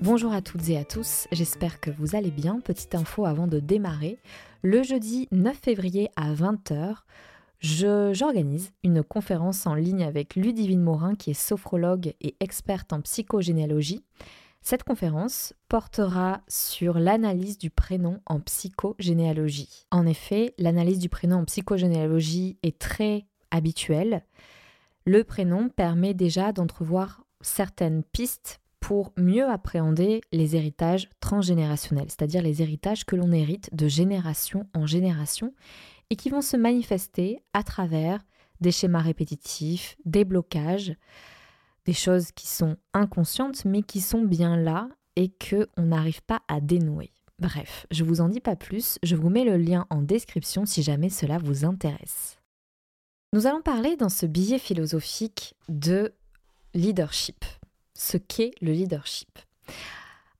Bonjour à toutes et à tous, j'espère que vous allez bien. Petite info avant de démarrer. Le jeudi 9 février à 20h, j'organise une conférence en ligne avec Ludivine Morin, qui est sophrologue et experte en psychogénéalogie. Cette conférence portera sur l'analyse du prénom en psychogénéalogie. En effet, l'analyse du prénom en psychogénéalogie est très habituelle. Le prénom permet déjà d'entrevoir certaines pistes pour mieux appréhender les héritages transgénérationnels, c'est-à-dire les héritages que l'on hérite de génération en génération et qui vont se manifester à travers des schémas répétitifs, des blocages, des choses qui sont inconscientes mais qui sont bien là et que on n'arrive pas à dénouer. Bref, je vous en dis pas plus, je vous mets le lien en description si jamais cela vous intéresse. Nous allons parler dans ce billet philosophique de leadership, ce qu'est le leadership.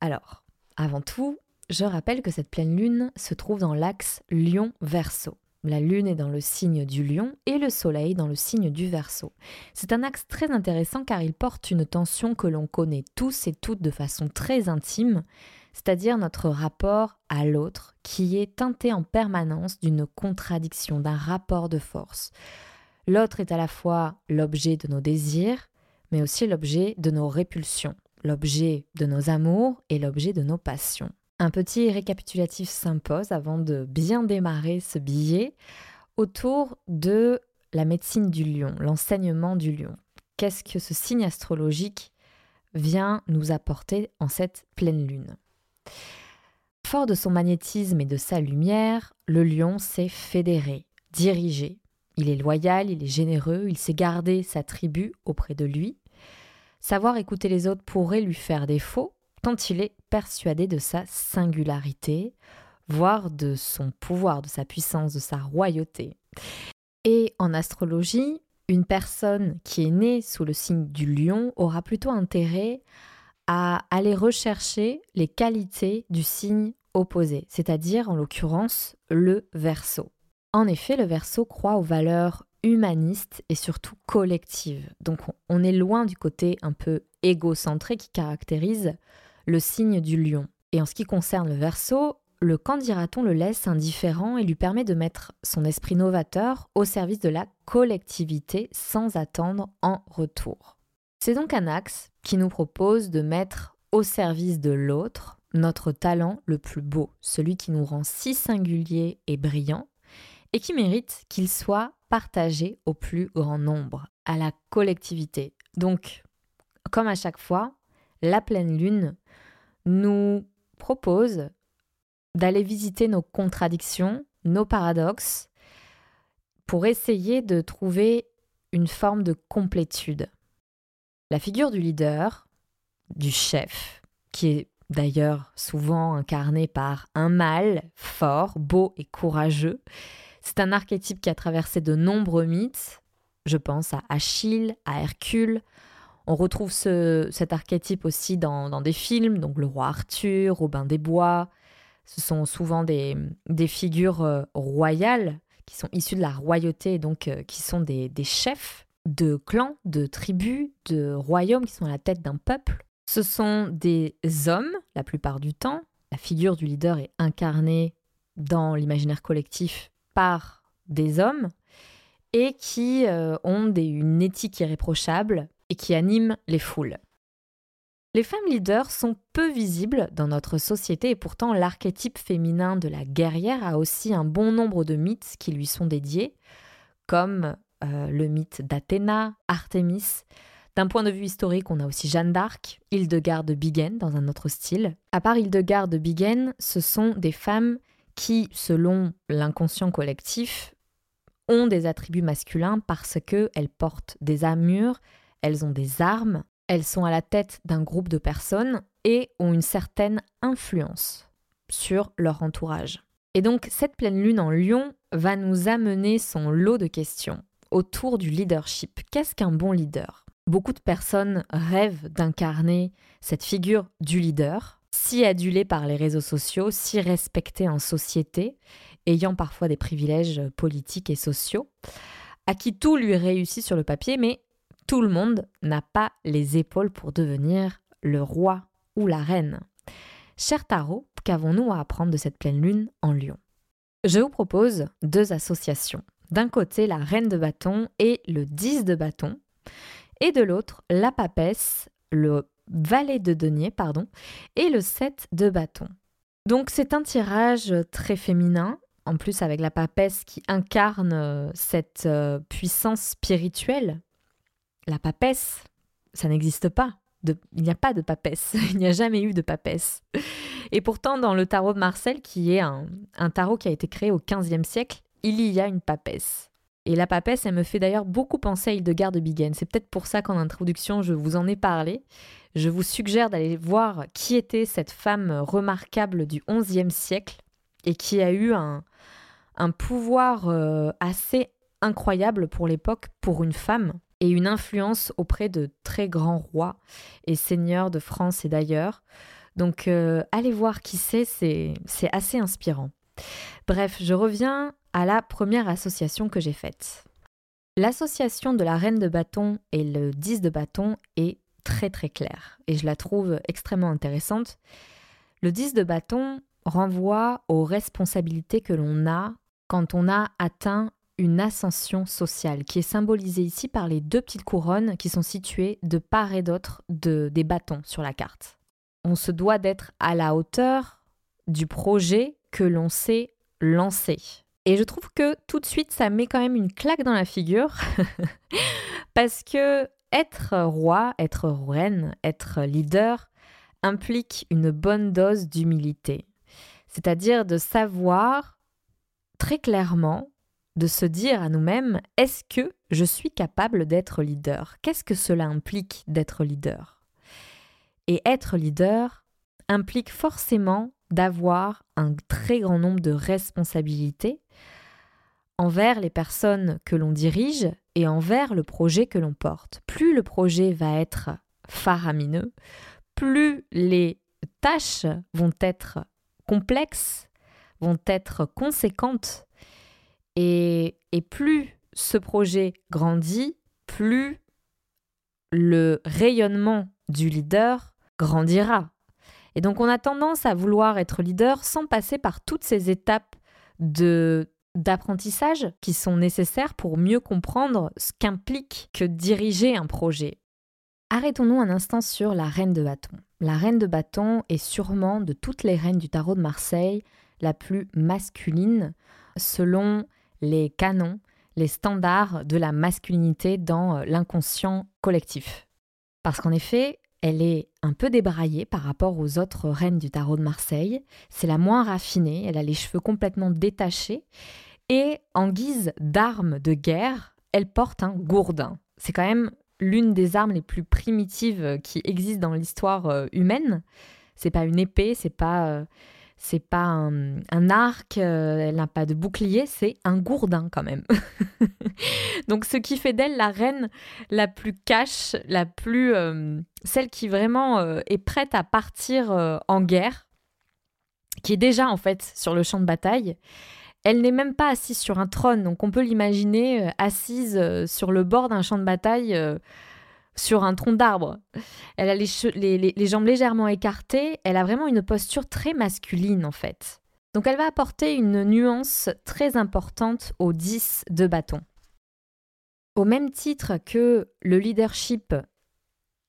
Alors, avant tout, je rappelle que cette pleine lune se trouve dans l'axe Lion-Verseau. La lune est dans le signe du lion et le soleil dans le signe du verso. C'est un axe très intéressant car il porte une tension que l'on connaît tous et toutes de façon très intime, c'est-à-dire notre rapport à l'autre qui est teinté en permanence d'une contradiction, d'un rapport de force. L'autre est à la fois l'objet de nos désirs, mais aussi l'objet de nos répulsions, l'objet de nos amours et l'objet de nos passions. Un petit récapitulatif s'impose avant de bien démarrer ce billet autour de la médecine du lion, l'enseignement du lion. Qu'est-ce que ce signe astrologique vient nous apporter en cette pleine lune? Fort de son magnétisme et de sa lumière, le lion s'est fédéré, dirigé. Il est loyal, il est généreux, il sait garder sa tribu auprès de lui. Savoir écouter les autres pourrait lui faire défaut, quand il est persuadé de sa singularité, voire de son pouvoir, de sa puissance, de sa royauté. Et en astrologie, une personne qui est née sous le signe du lion aura plutôt intérêt à aller rechercher les qualités du signe opposé, c'est-à-dire en l'occurrence le verso. En effet, le verso croit aux valeurs humanistes et surtout collectives. Donc on est loin du côté un peu égocentré qui caractérise le signe du lion. Et en ce qui concerne le verso, le candidaton le laisse indifférent et lui permet de mettre son esprit novateur au service de la collectivité sans attendre en retour. C'est donc un axe qui nous propose de mettre au service de l'autre notre talent le plus beau, celui qui nous rend si singulier et brillant, et qui mérite qu'il soit partagé au plus grand nombre, à la collectivité. Donc, comme à chaque fois, la pleine lune nous propose d'aller visiter nos contradictions, nos paradoxes, pour essayer de trouver une forme de complétude. La figure du leader, du chef, qui est d'ailleurs souvent incarné par un mâle fort, beau et courageux, c'est un archétype qui a traversé de nombreux mythes. Je pense à Achille, à Hercule, on retrouve cet archétype aussi dans, des films, donc le roi Arthur, Robin des Bois. Ce sont souvent des, figures euh, royales qui sont issues de la royauté, donc euh, qui sont des, des chefs de clans, de tribus, de royaumes qui sont à la tête d'un peuple. Ce sont des hommes, la plupart du temps. La figure du leader est incarnée dans l'imaginaire collectif par des hommes et qui euh, ont une éthique irréprochable et qui animent les foules. Les femmes leaders sont peu visibles dans notre société et pourtant l'archétype féminin de la guerrière a aussi un bon nombre de mythes qui lui sont dédiés, comme euh, le mythe d'Athéna, Artémis. D'un point de vue historique, on a aussi Jeanne d'Arc, Hildegarde de Bingen dans un autre style. À part Hildegarde de Bingen, ce sont des femmes qui, selon l'inconscient collectif, ont des attributs masculins parce qu'elles portent des armures, elles ont des armes, elles sont à la tête d'un groupe de personnes et ont une certaine influence sur leur entourage. Et donc cette pleine lune en lion va nous amener son lot de questions autour du leadership. Qu'est-ce qu'un bon leader? Beaucoup de personnes rêvent d'incarner cette figure du leader, si adulé par les réseaux sociaux, si respecté en société, ayant parfois des privilèges politiques et sociaux, à qui tout lui réussit sur le papier, mais tout le monde n'a pas les épaules pour devenir le roi ou la reine. Cher Tarot, qu'avons-nous à apprendre de cette pleine lune en lion Je vous propose deux associations. D'un côté, la reine de bâton et le 10 de bâton, et de l'autre, la papesse, le valet de denier, pardon, et le 7 de bâton. Donc c'est un tirage très féminin, en plus avec la papesse qui incarne euh, cette euh, puissance spirituelle. La papesse, ça n'existe pas. il n'y a pas de papesse, il n'y a jamais eu de papesse. Et pourtant, dans le tarot de Marcel, qui est un, un tarot qui a été créé au XVe siècle, il y a une papesse. Et la papesse, elle me fait d'ailleurs beaucoup penser à Hildegard de Bingen. C'est peut-être pour ça qu'en introduction, je vous en ai parlé. Je vous suggère d'aller voir qui était cette femme remarquable du XIe siècle et qui a eu un, pouvoir euh, assez incroyable pour l'époque pour une femme et une influence auprès de très grands rois et seigneurs de France et d'ailleurs. Donc euh, allez voir qui c'est, c'est assez inspirant. Bref, je reviens à la première association que j'ai faite. L'association de la reine de bâton et le 10 de bâton est très très claire et je la trouve extrêmement intéressante. Le 10 de bâton renvoie aux responsabilités que l'on a quand on a atteint une ascension sociale, qui est symbolisée ici par les deux petites couronnes qui sont situées de part et d'autre de, des bâtons sur la carte. On se doit d'être à la hauteur du projet que l'on s'est lancé. Et je trouve que tout de suite, ça met quand même une claque dans la figure, parce que être roi, être reine, être leader implique une bonne dose d'humilité. C'est-à-dire de savoir très clairement de se dire à nous-mêmes, est-ce que je suis capable d'être leader? Qu'est-ce que cela implique d'être leader? Et être leader implique forcément d'avoir un très grand nombre de responsabilités envers les personnes que l'on dirige et envers le projet que l'on porte. Plus le projet va être faramineux, plus les tâches vont être complexes vont être conséquentes. Et, plus ce projet grandit, plus le rayonnement du leader grandira. Et donc on a tendance à vouloir être leader sans passer par toutes ces étapes de d'apprentissage qui sont nécessaires pour mieux comprendre ce qu'implique que diriger un projet. Arrêtons-nous un instant sur la reine de bâton. La reine de bâton est sûrement de toutes les reines du tarot de Marseille la plus masculine selon les canons, les standards de la masculinité dans l'inconscient collectif. Parce qu'en effet, elle est un peu débraillée par rapport aux autres reines du tarot de Marseille. C'est la moins raffinée, elle a les cheveux complètement détachés. Et en guise d'arme de guerre, elle porte un gourdin. C'est quand même l'une des armes les plus primitives qui existent dans l'histoire euh, humaine. C'est pas une épée, c'est pas euh, c'est pas un, arc, euh, elle n'a pas de bouclier, c'est un gourdin quand même. Donc ce qui fait d'elle la reine la plus cash, la plus euh, celle qui vraiment euh, est prête à partir en guerre, qui est déjà en fait sur le champ de bataille. Elle n'est même pas assise sur un trône, donc on peut l'imaginer assise sur le bord d'un champ de bataille sur un tronc d'arbre. Elle a les, jambes légèrement écartées. Elle a vraiment une posture très masculine en fait. Donc elle va apporter une nuance très importante au 10 de bâton. Au même titre que le leadership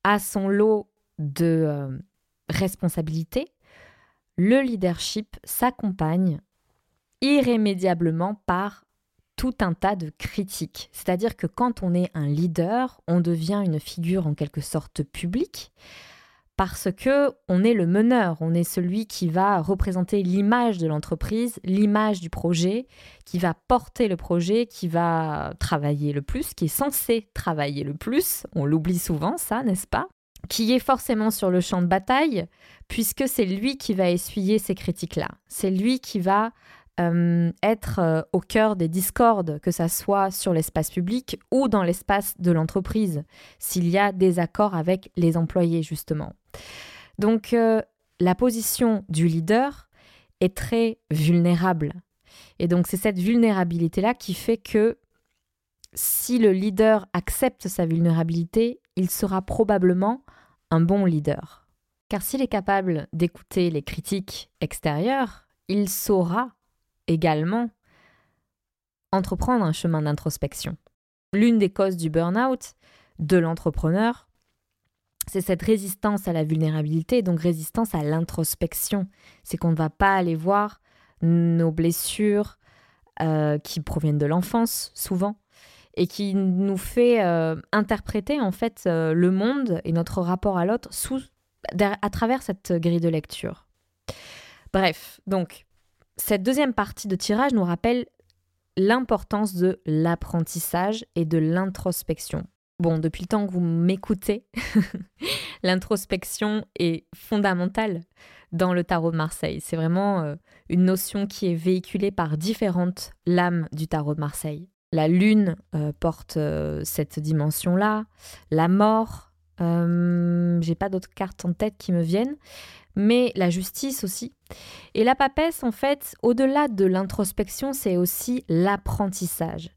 a son lot de euh, responsabilités, le leadership s'accompagne irrémédiablement par tout un tas de critiques. C'est-à-dire que quand on est un leader, on devient une figure en quelque sorte publique parce que on est le meneur, on est celui qui va représenter l'image de l'entreprise, l'image du projet, qui va porter le projet, qui va travailler le plus, qui est censé travailler le plus, on l'oublie souvent ça, n'est-ce pas Qui est forcément sur le champ de bataille, puisque c'est lui qui va essuyer ces critiques-là. C'est lui qui va euh, être euh, au cœur des discordes, que ça soit sur l'espace public ou dans l'espace de l'entreprise, s'il y a des accords avec les employés, justement. Donc, euh, la position du leader est très vulnérable. Et donc, c'est cette vulnérabilité-là qui fait que si le leader accepte sa vulnérabilité, il sera probablement un bon leader. Car s'il est capable d'écouter les critiques extérieures, il saura également entreprendre un chemin d'introspection. L'une des causes du burn-out de l'entrepreneur, c'est cette résistance à la vulnérabilité, donc résistance à l'introspection. C'est qu'on ne va pas aller voir nos blessures euh, qui proviennent de l'enfance, souvent, et qui nous fait euh, interpréter en fait euh, le monde et notre rapport à l'autre à travers cette grille de lecture. Bref, donc cette deuxième partie de tirage nous rappelle l'importance de l'apprentissage et de l'introspection. Bon, depuis le temps que vous m'écoutez, l'introspection est fondamentale dans le tarot de Marseille. C'est vraiment euh, une notion qui est véhiculée par différentes lames du tarot de Marseille. La lune euh, porte euh, cette dimension-là, la mort, j'ai pas d'autres cartes en tête qui me viennent, mais la justice aussi. Et la papesse, en fait, au-delà de l'introspection, c'est aussi l'apprentissage.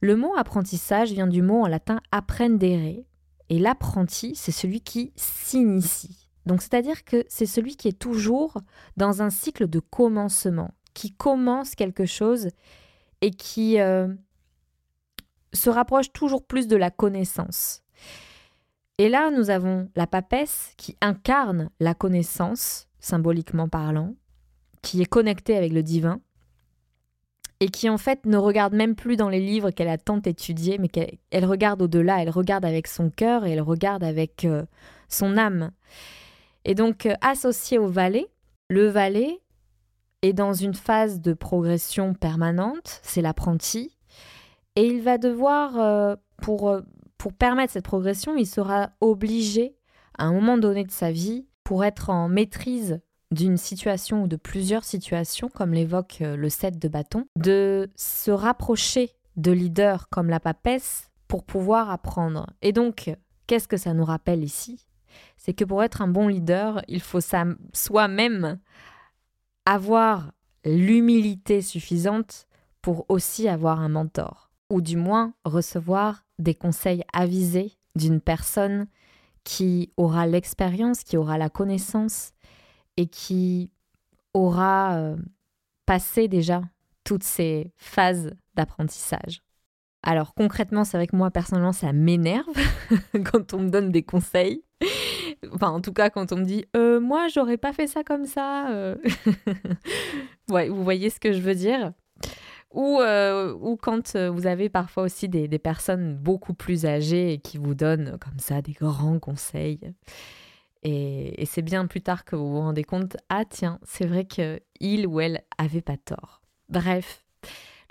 Le mot apprentissage vient du mot en latin apprendere, et l'apprenti, c'est celui qui s'initie. Donc, c'est-à-dire que c'est celui qui est toujours dans un cycle de commencement, qui commence quelque chose et qui euh, se rapproche toujours plus de la connaissance. Et là, nous avons la papesse qui incarne la connaissance, symboliquement parlant, qui est connectée avec le divin, et qui en fait ne regarde même plus dans les livres qu'elle a tant étudiés, mais qu'elle regarde au-delà, elle regarde avec son cœur et elle regarde avec euh, son âme. Et donc, euh, associé au valet, le valet est dans une phase de progression permanente, c'est l'apprenti, et il va devoir, euh, pour pour permettre cette progression, il sera obligé, à un moment donné de sa vie, pour être en maîtrise d'une situation ou de plusieurs situations, comme l'évoque euh, le 7 de bâton, de se rapprocher de leaders comme la papesse pour pouvoir apprendre. Et donc, qu'est-ce que ça nous rappelle ici? C'est que pour être un bon leader, il faut soi-même avoir l'humilité suffisante pour aussi avoir un mentor, ou du moins recevoir des conseils avisés d'une personne qui aura l'expérience, qui aura la connaissance et qui aura euh, passé déjà toutes ces phases d'apprentissage. Alors concrètement, c'est vrai que moi personnellement, ça m'énerve quand on me donne des conseils. Enfin, en tout cas, quand on me dit euh, moi, j'aurais pas fait ça comme ça. Euh. vous voyez ce que je veux dire. Ou, euh, ou quand euh, vous avez parfois aussi des, personnes beaucoup plus âgées qui vous donnent comme ça des grands conseils. Et, et c'est bien plus tard que vous vous rendez compte, ah tiens, c'est vrai qu'il ou elle avait pas tort. Bref,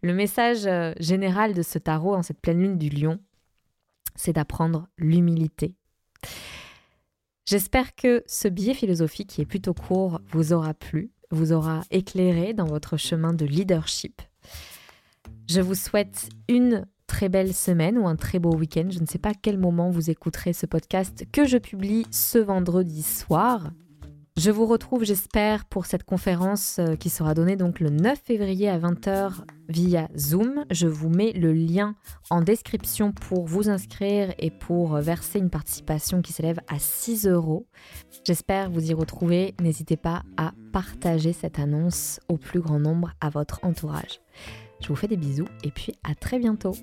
le message euh, général de ce tarot en cette pleine lune du lion, c'est d'apprendre l'humilité. J'espère que ce billet philosophique qui est plutôt court vous aura plu, vous aura éclairé dans votre chemin de leadership je vous souhaite une très belle semaine ou un très beau week-end. Je ne sais pas à quel moment vous écouterez ce podcast que je publie ce vendredi soir. Je vous retrouve, j'espère, pour cette conférence euh, qui sera donnée donc le 9 février à 20h via Zoom. Je vous mets le lien en description pour vous inscrire et pour verser une participation qui s'élève à 6 euros. J'espère vous y retrouver. N'hésitez pas à partager cette annonce au plus grand nombre à votre entourage. Je vous fais des bisous et puis à très bientôt.